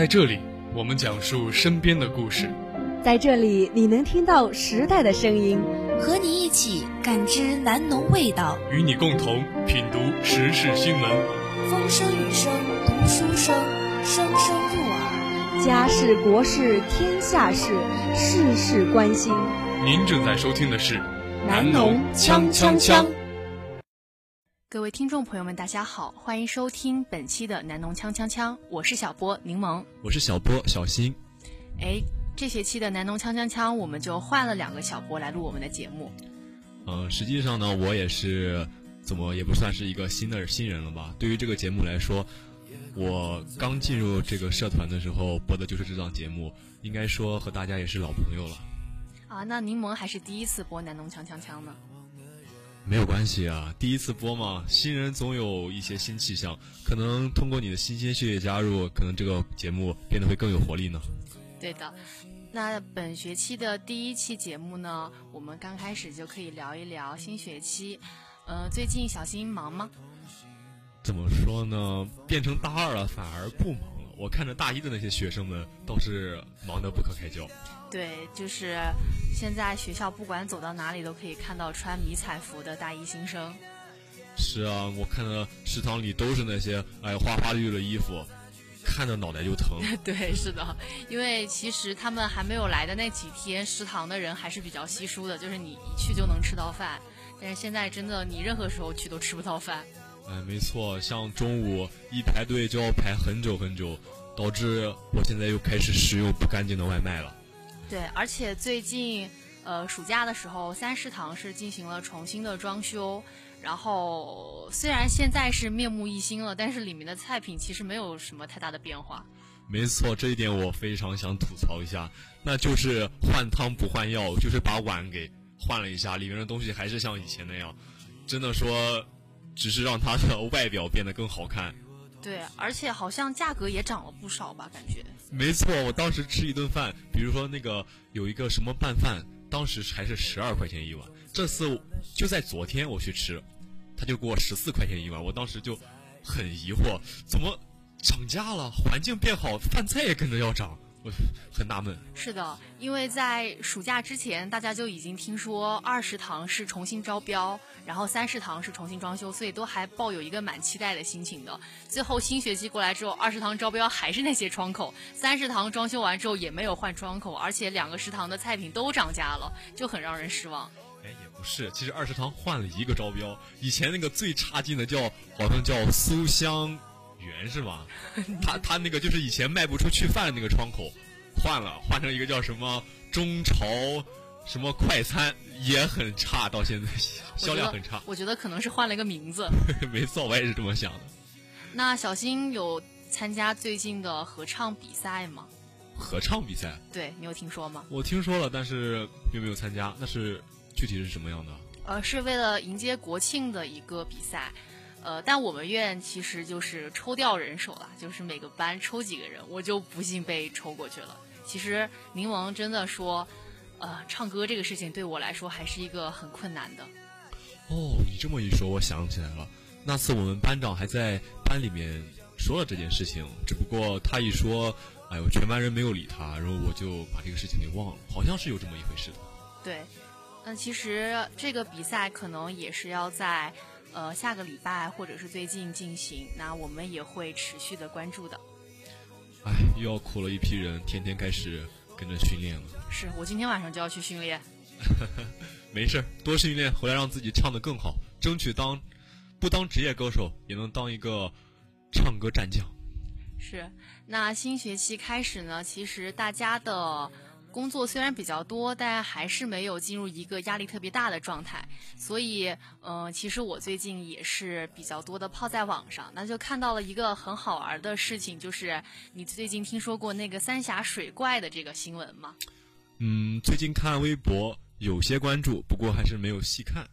在这里，我们讲述身边的故事。在这里，你能听到时代的声音，和你一起感知南农味道，与你共同品读时事新闻。风声雨声读书声，声声入耳。家事国事天下事，事事关心。您正在收听的是南农锵锵锵。各位听众朋友们，大家好，欢迎收听本期的南农锵锵锵，我是小波柠檬，我是小波小新。哎，这学期的南农锵锵锵，我们就换了两个小波来录我们的节目。嗯，实际上呢，我也是怎么也不算是一个新的新人了吧？对于这个节目来说，我刚进入这个社团的时候播的就是这档节目，应该说和大家也是老朋友了。啊，那柠檬还是第一次播南农锵锵锵呢。没有关系啊，第一次播嘛，新人总有一些新气象，可能通过你的新鲜血液加入，可能这个节目变得会更有活力呢。对的，那本学期的第一期节目呢，我们刚开始就可以聊一聊新学期。呃，最近小新忙吗？怎么说呢？变成大二了，反而不忙了。我看着大一的那些学生们，倒是忙得不可开交。对，就是现在学校不管走到哪里都可以看到穿迷彩服的大一新生。是啊，我看到食堂里都是那些哎花花绿绿的衣服，看着脑袋就疼。对，是的，因为其实他们还没有来的那几天，食堂的人还是比较稀疏的，就是你一去就能吃到饭。但是现在真的，你任何时候去都吃不到饭。哎，没错，像中午一排队就要排很久很久，导致我现在又开始食用不干净的外卖了。对，而且最近，呃，暑假的时候，三食堂是进行了重新的装修。然后虽然现在是面目一新了，但是里面的菜品其实没有什么太大的变化。没错，这一点我非常想吐槽一下，那就是换汤不换药，就是把碗给换了一下，里面的东西还是像以前那样。真的说，只是让它的 外表变得更好看。对，而且好像价格也涨了不少吧？感觉。没错，我当时吃一顿饭，比如说那个有一个什么拌饭，当时还是十二块钱一碗。这次就在昨天我去吃，他就给我十四块钱一碗。我当时就很疑惑，怎么涨价了？环境变好，饭菜也跟着要涨。我 很纳闷。是的，因为在暑假之前，大家就已经听说二食堂是重新招标，然后三食堂是重新装修，所以都还抱有一个蛮期待的心情的。最后新学期过来之后，二食堂招标还是那些窗口，三食堂装修完之后也没有换窗口，而且两个食堂的菜品都涨价了，就很让人失望。哎，也不是，其实二食堂换了一个招标，以前那个最差劲的叫好像叫苏香。圆是吗？他他那个就是以前卖不出去饭的那个窗口，换了换成一个叫什么中朝什么快餐，也很差，到现在销量很差。我觉得可能是换了一个名字。没错，我也是这么想的。那小新有参加最近的合唱比赛吗？合唱比赛？对你有听说吗？我听说了，但是并没有参加。那是具体是什么样的？呃，是为了迎接国庆的一个比赛。呃，但我们院其实就是抽调人手了，就是每个班抽几个人，我就不幸被抽过去了。其实柠檬真的说，呃，唱歌这个事情对我来说还是一个很困难的。哦，你这么一说，我想起来了，那次我们班长还在班里面说了这件事情，只不过他一说，哎呦，全班人没有理他，然后我就把这个事情给忘了，好像是有这么一回事的。对，那其实这个比赛可能也是要在。呃，下个礼拜或者是最近进行，那我们也会持续的关注的。哎，又要苦了一批人，天天开始跟着训练了。是我今天晚上就要去训练。没事，多训练回来让自己唱得更好，争取当不当职业歌手也能当一个唱歌战将。是，那新学期开始呢，其实大家的。工作虽然比较多，但还是没有进入一个压力特别大的状态。所以，嗯，其实我最近也是比较多的泡在网上，那就看到了一个很好玩的事情，就是你最近听说过那个三峡水怪的这个新闻吗？嗯，最近看微博有些关注，不过还是没有细看。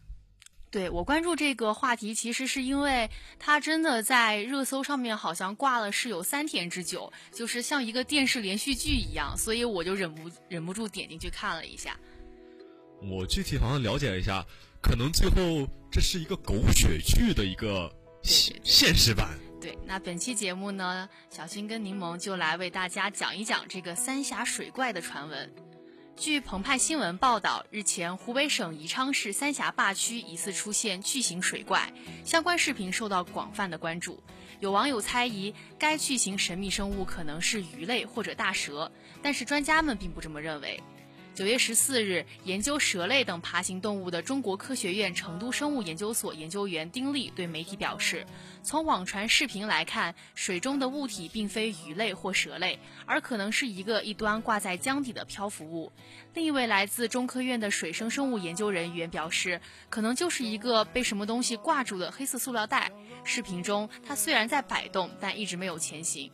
对我关注这个话题，其实是因为它真的在热搜上面好像挂了是有三天之久，就是像一个电视连续剧一样，所以我就忍不忍不住点进去看了一下。我具体好像了解了一下，可能最后这是一个狗血剧的一个现现实版。对，那本期节目呢，小新跟柠檬就来为大家讲一讲这个三峡水怪的传闻。据澎湃新闻报道，日前湖北省宜昌市三峡坝区疑似出现巨型水怪，相关视频受到广泛的关注。有网友猜疑该巨型神秘生物可能是鱼类或者大蛇，但是专家们并不这么认为。九月十四日，研究蛇类等爬行动物的中国科学院成都生物研究所研究员丁力对媒体表示，从网传视频来看，水中的物体并非鱼类或蛇类，而可能是一个一端挂在江底的漂浮物。另一位来自中科院的水生生物研究人员表示，可能就是一个被什么东西挂住的黑色塑料袋。视频中，它虽然在摆动，但一直没有前行。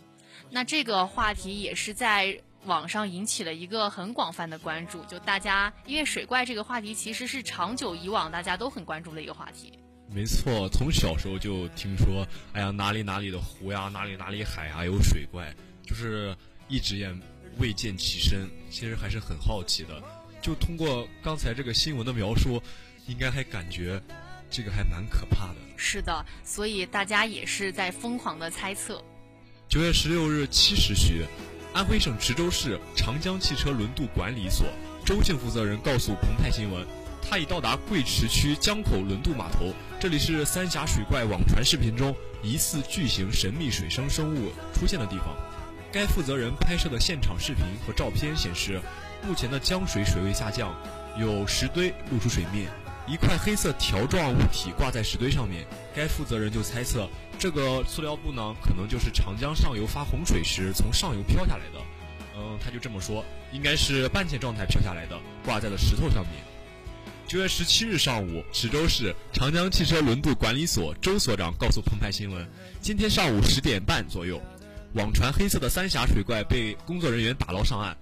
那这个话题也是在。网上引起了一个很广泛的关注，就大家因为水怪这个话题其实是长久以往大家都很关注的一个话题。没错，从小时候就听说，哎呀哪里哪里的湖呀，哪里哪里海啊有水怪，就是一直也未见其身，其实还是很好奇的。就通过刚才这个新闻的描述，应该还感觉这个还蛮可怕的。是的，所以大家也是在疯狂的猜测。九月十六日七时许。安徽省池州市长江汽车轮渡管理所周姓负责人告诉澎湃新闻，他已到达贵池区江口轮渡码头，这里是三峡水怪网传视频中疑似巨型神秘水生生物出现的地方。该负责人拍摄的现场视频和照片显示，目前的江水水位下降，有石堆露出水面。一块黑色条状物体挂在石堆上面，该负责人就猜测，这个塑料布呢，可能就是长江上游发洪水时从上游飘下来的。嗯，他就这么说，应该是半潜状态飘下来的，挂在了石头上面。九月十七日上午，池州市长江汽车轮渡管理所周所长告诉澎湃新闻，今天上午十点半左右，网传黑色的三峡水怪被工作人员打捞上岸，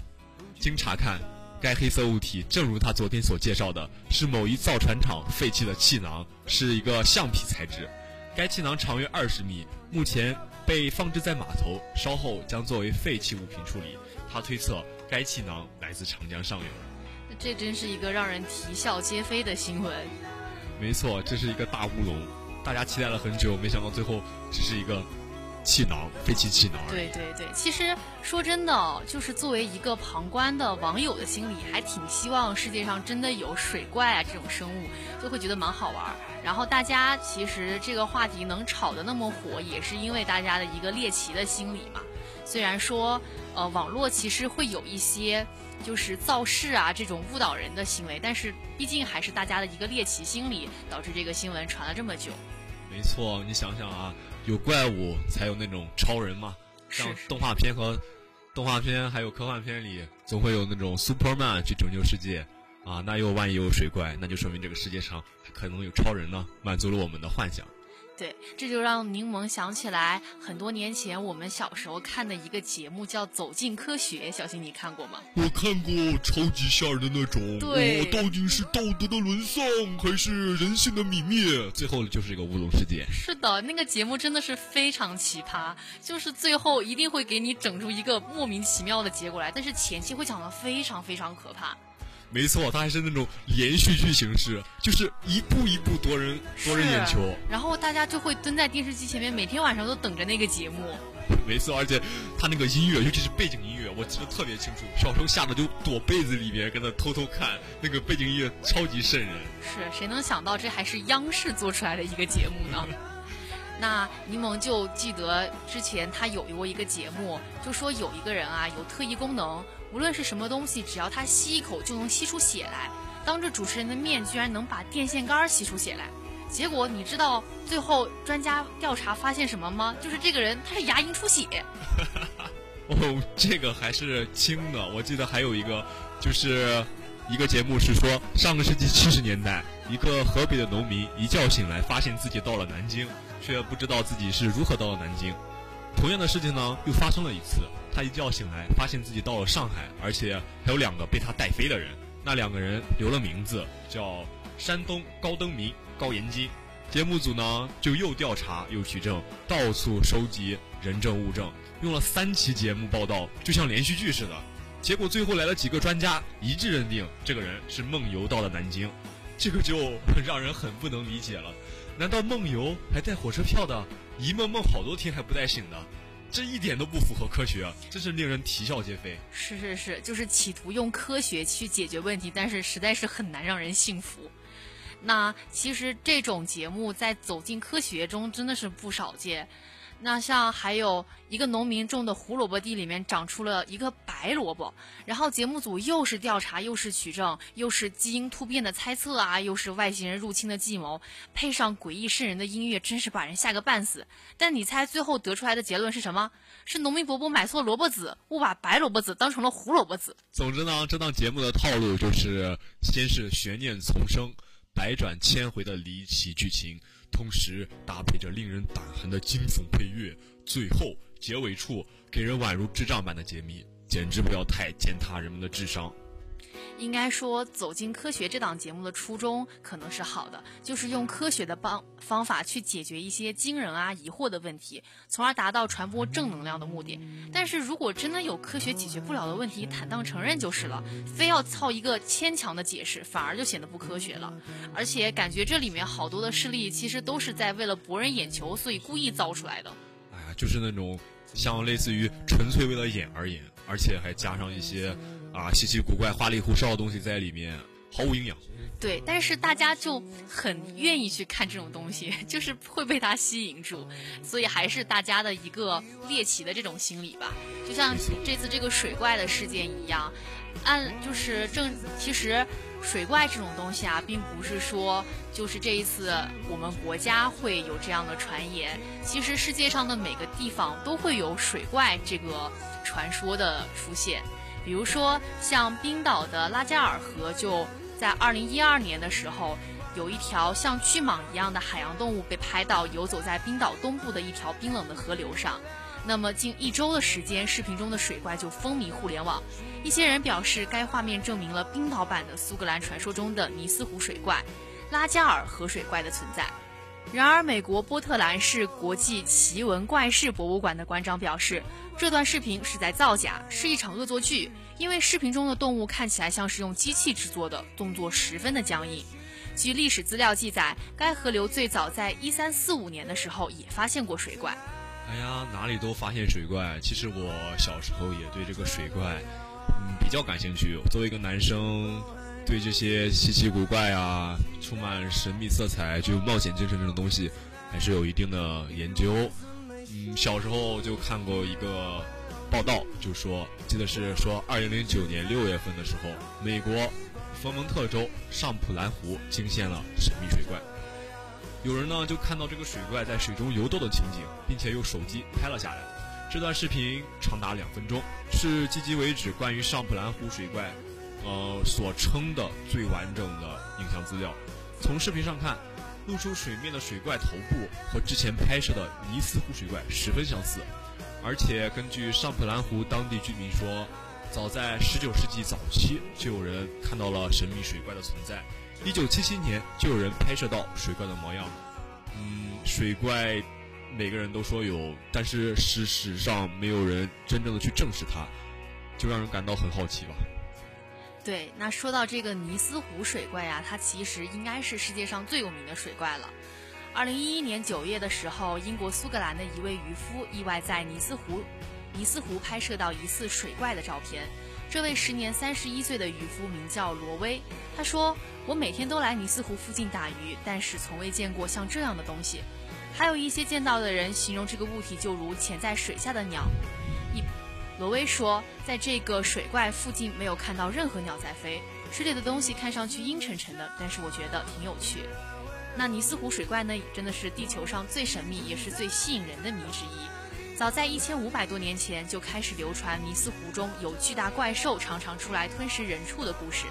经查看。该黑色物体正如他昨天所介绍的，是某一造船厂废弃的气囊，是一个橡皮材质。该气囊长约二十米，目前被放置在码头，稍后将作为废弃物品处理。他推测该气囊来自长江上游。这真是一个让人啼笑皆非的新闻。没错，这是一个大乌龙，大家期待了很久，没想到最后只是一个。气囊，废弃气囊。对对对，其实说真的，就是作为一个旁观的网友的心里，还挺希望世界上真的有水怪啊这种生物，就会觉得蛮好玩。然后大家其实这个话题能炒得那么火，也是因为大家的一个猎奇的心理嘛。虽然说，呃，网络其实会有一些就是造势啊这种误导人的行为，但是毕竟还是大家的一个猎奇心理导致这个新闻传了这么久。没错，你想想啊。有怪物才有那种超人嘛，像动画片和动画片还有科幻片里，总会有那种 Superman 去拯救世界，啊，那又万一有水怪，那就说明这个世界上可能有超人呢，满足了我们的幻想。对，这就让柠檬想起来很多年前我们小时候看的一个节目，叫《走进科学》。小新，你看过吗？我看过，超级吓人的那种。对，到底是道德的沦丧，还是人性的泯灭？最后就是一个乌龙事件。是的，那个节目真的是非常奇葩，就是最后一定会给你整出一个莫名其妙的结果来，但是前期会讲的非常非常可怕。没错，它还是那种连续剧形式，就是一步一步夺人夺人眼球，然后大家就会蹲在电视机前面，每天晚上都等着那个节目。没错，而且他那个音乐，尤其是背景音乐，我记得特别清楚。小时候吓得就躲被子里边，跟那偷偷看那个背景音乐，超级瘆人。是谁能想到这还是央视做出来的一个节目呢？那柠檬就记得之前他有过一个节目，就说有一个人啊有特异功能，无论是什么东西，只要他吸一口就能吸出血来。当着主持人的面，居然能把电线杆吸出血来。结果你知道最后专家调查发现什么吗？就是这个人他是牙龈出血。哦，这个还是轻的。我记得还有一个，就是一个节目是说，上个世纪七十年代，一个河北的农民一觉醒来，发现自己到了南京。却不知道自己是如何到了南京。同样的事情呢，又发生了一次。他一觉醒来，发现自己到了上海，而且还有两个被他带飞的人。那两个人留了名字，叫山东高登民、高延金。节目组呢，就又调查又取证，到处收集人证物证，用了三期节目报道，就像连续剧似的。结果最后来了几个专家，一致认定这个人是梦游到了南京。这个就 让人很不能理解了。难道梦游还带火车票的一梦梦好多天还不带醒的，这一点都不符合科学，真是令人啼笑皆非。是是是，就是企图用科学去解决问题，但是实在是很难让人信服。那其实这种节目在走进科学中真的是不少见。那像还有一个农民种的胡萝卜地里面长出了一个白萝卜，然后节目组又是调查又是取证，又是基因突变的猜测啊，又是外星人入侵的计谋，配上诡异瘆人的音乐，真是把人吓个半死。但你猜最后得出来的结论是什么？是农民伯伯买错萝卜籽，误把白萝卜籽当成了胡萝卜籽。总之呢，这档节目的套路就是先是悬念丛生，百转千回的离奇剧情。同时搭配着令人胆寒的惊悚配乐，最后结尾处给人宛如智障般的解密，简直不要太践踏人们的智商。应该说，走进科学这档节目的初衷可能是好的，就是用科学的方方法去解决一些惊人啊、疑惑的问题，从而达到传播正能量的目的。但是如果真的有科学解决不了的问题，坦荡承认就是了，非要操一个牵强的解释，反而就显得不科学了。而且感觉这里面好多的事例，其实都是在为了博人眼球，所以故意造出来的。哎呀，就是那种像类似于纯粹为了演而演，而且还加上一些。啊，稀奇古怪、花里胡哨的东西在里面，毫无营养。对，但是大家就很愿意去看这种东西，就是会被它吸引住，所以还是大家的一个猎奇的这种心理吧。就像这次这个水怪的事件一样，按就是正其实水怪这种东西啊，并不是说就是这一次我们国家会有这样的传言，其实世界上的每个地方都会有水怪这个传说的出现。比如说，像冰岛的拉加尔河，就在二零一二年的时候，有一条像巨蟒一样的海洋动物被拍到游走在冰岛东部的一条冰冷的河流上。那么近一周的时间，视频中的水怪就风靡互联网。一些人表示，该画面证明了冰岛版的苏格兰传说中的尼斯湖水怪、拉加尔河水怪的存在。然而，美国波特兰市国际奇闻怪事博物馆的馆长表示。这段视频是在造假，是一场恶作剧，因为视频中的动物看起来像是用机器制作的，动作十分的僵硬。据历史资料记载，该河流最早在一三四五年的时候也发现过水怪。哎呀，哪里都发现水怪。其实我小时候也对这个水怪，嗯，比较感兴趣。作为一个男生，对这些稀奇古怪啊、充满神秘色彩、具有冒险精神这种东西，还是有一定的研究。嗯，小时候就看过一个报道，就说记得是说，二零零九年六月份的时候，美国佛蒙特州上普兰湖惊现了神秘水怪。有人呢就看到这个水怪在水中游动的情景，并且用手机拍了下来。这段视频长达两分钟，是迄今为止关于上普兰湖水怪，呃所称的最完整的影像资料。从视频上看。露出水面的水怪头部和之前拍摄的尼斯湖水怪十分相似，而且根据上普兰湖当地居民说，早在19世纪早期就有人看到了神秘水怪的存在，1977年就有人拍摄到水怪的模样。嗯，水怪每个人都说有，但是事实上没有人真正的去证实它，就让人感到很好奇吧。对，那说到这个尼斯湖水怪呀，它其实应该是世界上最有名的水怪了。二零一一年九月的时候，英国苏格兰的一位渔夫意外在尼斯湖尼斯湖拍摄到疑似水怪的照片。这位时年三十一岁的渔夫名叫罗威，他说：“我每天都来尼斯湖附近打鱼，但是从未见过像这样的东西。还有一些见到的人形容这个物体就如潜在水下的鸟。”罗威说，在这个水怪附近没有看到任何鸟在飞，水里的东西看上去阴沉沉的，但是我觉得挺有趣。那尼斯湖水怪呢，真的是地球上最神秘也是最吸引人的谜之一。早在一千五百多年前就开始流传尼斯湖中有巨大怪兽常常出来吞食人畜的故事。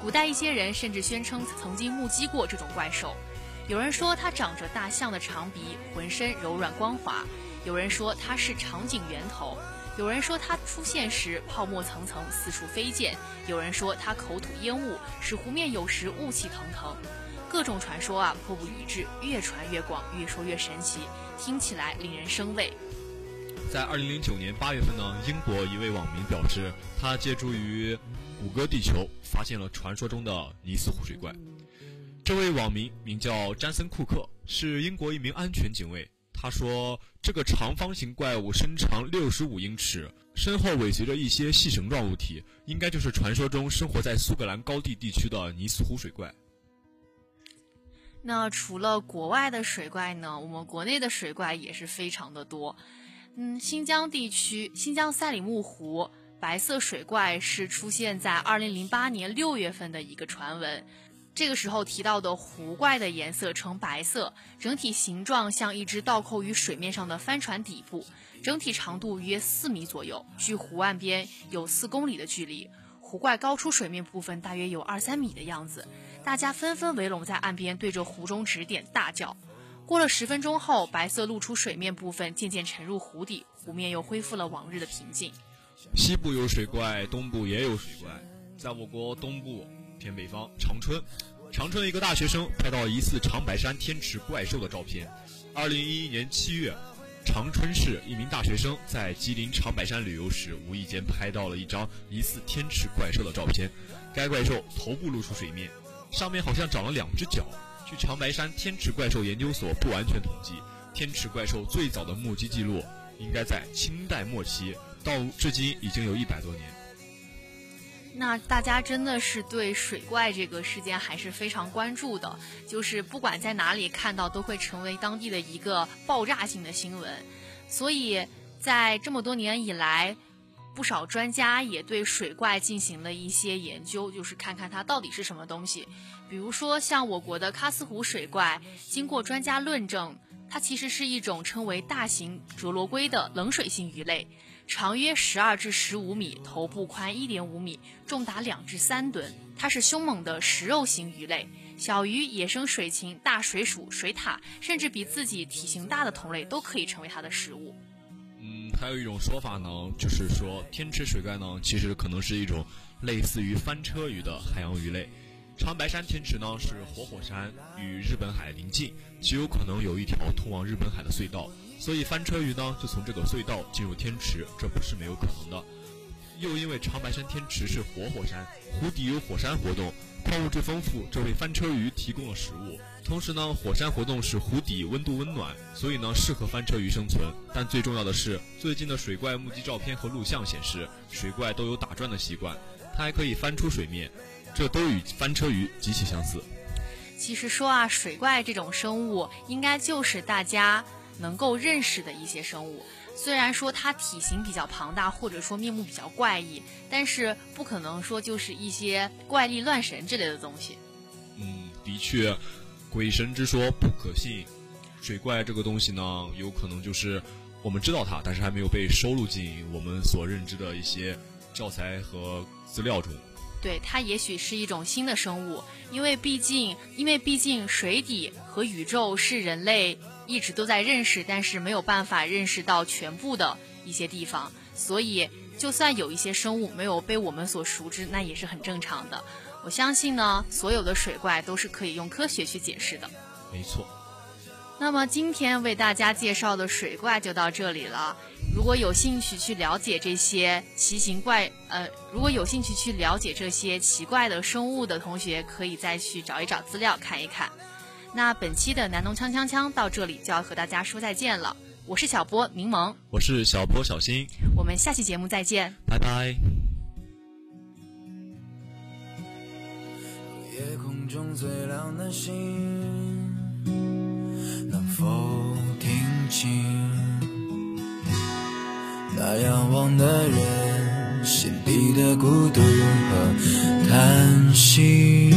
古代一些人甚至宣称曾经目击过这种怪兽。有人说它长着大象的长鼻，浑身柔软光滑；有人说它是长颈猿头。有人说它出现时泡沫层层四处飞溅，有人说它口吐烟雾，使湖面有时雾气腾腾。各种传说啊，颇不一致，越传越广，越说越神奇，听起来令人生畏。在二零零九年八月份呢，英国一位网民表示，他借助于谷歌地球发现了传说中的尼斯湖水怪。这位网民名叫詹森·库克，是英国一名安全警卫。他说，这个长方形怪物身长六十五英尺，身后尾随着一些细绳状物体，应该就是传说中生活在苏格兰高地地区的尼斯湖水怪。那除了国外的水怪呢，我们国内的水怪也是非常的多。嗯，新疆地区新疆赛里木湖白色水怪是出现在二零零八年六月份的一个传闻。这个时候提到的湖怪的颜色呈白色，整体形状像一只倒扣于水面上的帆船底部，整体长度约四米左右，距湖岸边有四公里的距离。湖怪高出水面部分大约有二三米的样子，大家纷纷围拢在岸边，对着湖中指点大叫。过了十分钟后，白色露出水面部分渐渐沉入湖底，湖面又恢复了往日的平静。西部有水怪，东部也有水怪。在我国东部偏北方，长春，长春的一个大学生拍到疑似长白山天池怪兽的照片。二零一一年七月，长春市一名大学生在吉林长白山旅游时，无意间拍到了一张疑似天池怪兽的照片。该怪兽头部露出水面，上面好像长了两只脚。据长白山天池怪兽研究所不完全统计，天池怪兽最早的目击记录应该在清代末期，到至今已经有一百多年。那大家真的是对水怪这个事件还是非常关注的，就是不管在哪里看到，都会成为当地的一个爆炸性的新闻。所以在这么多年以来，不少专家也对水怪进行了一些研究，就是看看它到底是什么东西。比如说，像我国的喀斯湖水怪，经过专家论证，它其实是一种称为大型哲罗龟的冷水性鱼类，长约十二至十五米，头部宽一点五米，重达两至三吨。它是凶猛的食肉型鱼类，小鱼、野生水禽、大水鼠、水獭，甚至比自己体型大的同类都可以成为它的食物。嗯，还有一种说法呢，就是说天池水怪呢，其实可能是一种类似于翻车鱼的海洋鱼类。长白山天池呢是活火山，与日本海邻近，极有可能有一条通往日本海的隧道，所以翻车鱼呢就从这个隧道进入天池，这不是没有可能的。又因为长白山天池是活火山，湖底有火山活动，矿物质丰富，这为翻车鱼提供了食物。同时呢，火山活动使湖底温度温暖，所以呢适合翻车鱼生存。但最重要的是，最近的水怪目击照片和录像显示，水怪都有打转的习惯，它还可以翻出水面。这都与翻车鱼极其相似。其实说啊，水怪这种生物应该就是大家能够认识的一些生物。虽然说它体型比较庞大，或者说面目比较怪异，但是不可能说就是一些怪力乱神之类的东西。嗯，的确，鬼神之说不可信。水怪这个东西呢，有可能就是我们知道它，但是还没有被收录进我们所认知的一些教材和资料中。对它也许是一种新的生物，因为毕竟，因为毕竟水底和宇宙是人类一直都在认识，但是没有办法认识到全部的一些地方，所以就算有一些生物没有被我们所熟知，那也是很正常的。我相信呢，所有的水怪都是可以用科学去解释的。没错。那么今天为大家介绍的水怪就到这里了。如果有兴趣去了解这些奇形怪，呃，如果有兴趣去了解这些奇怪的生物的同学，可以再去找一找资料看一看。那本期的南农锵锵锵到这里就要和大家说再见了。我是小波柠檬，我是小波小新，我们下期节目再见，拜拜。夜空中最亮的星，能否听清？那仰望的人心底的孤独和叹息。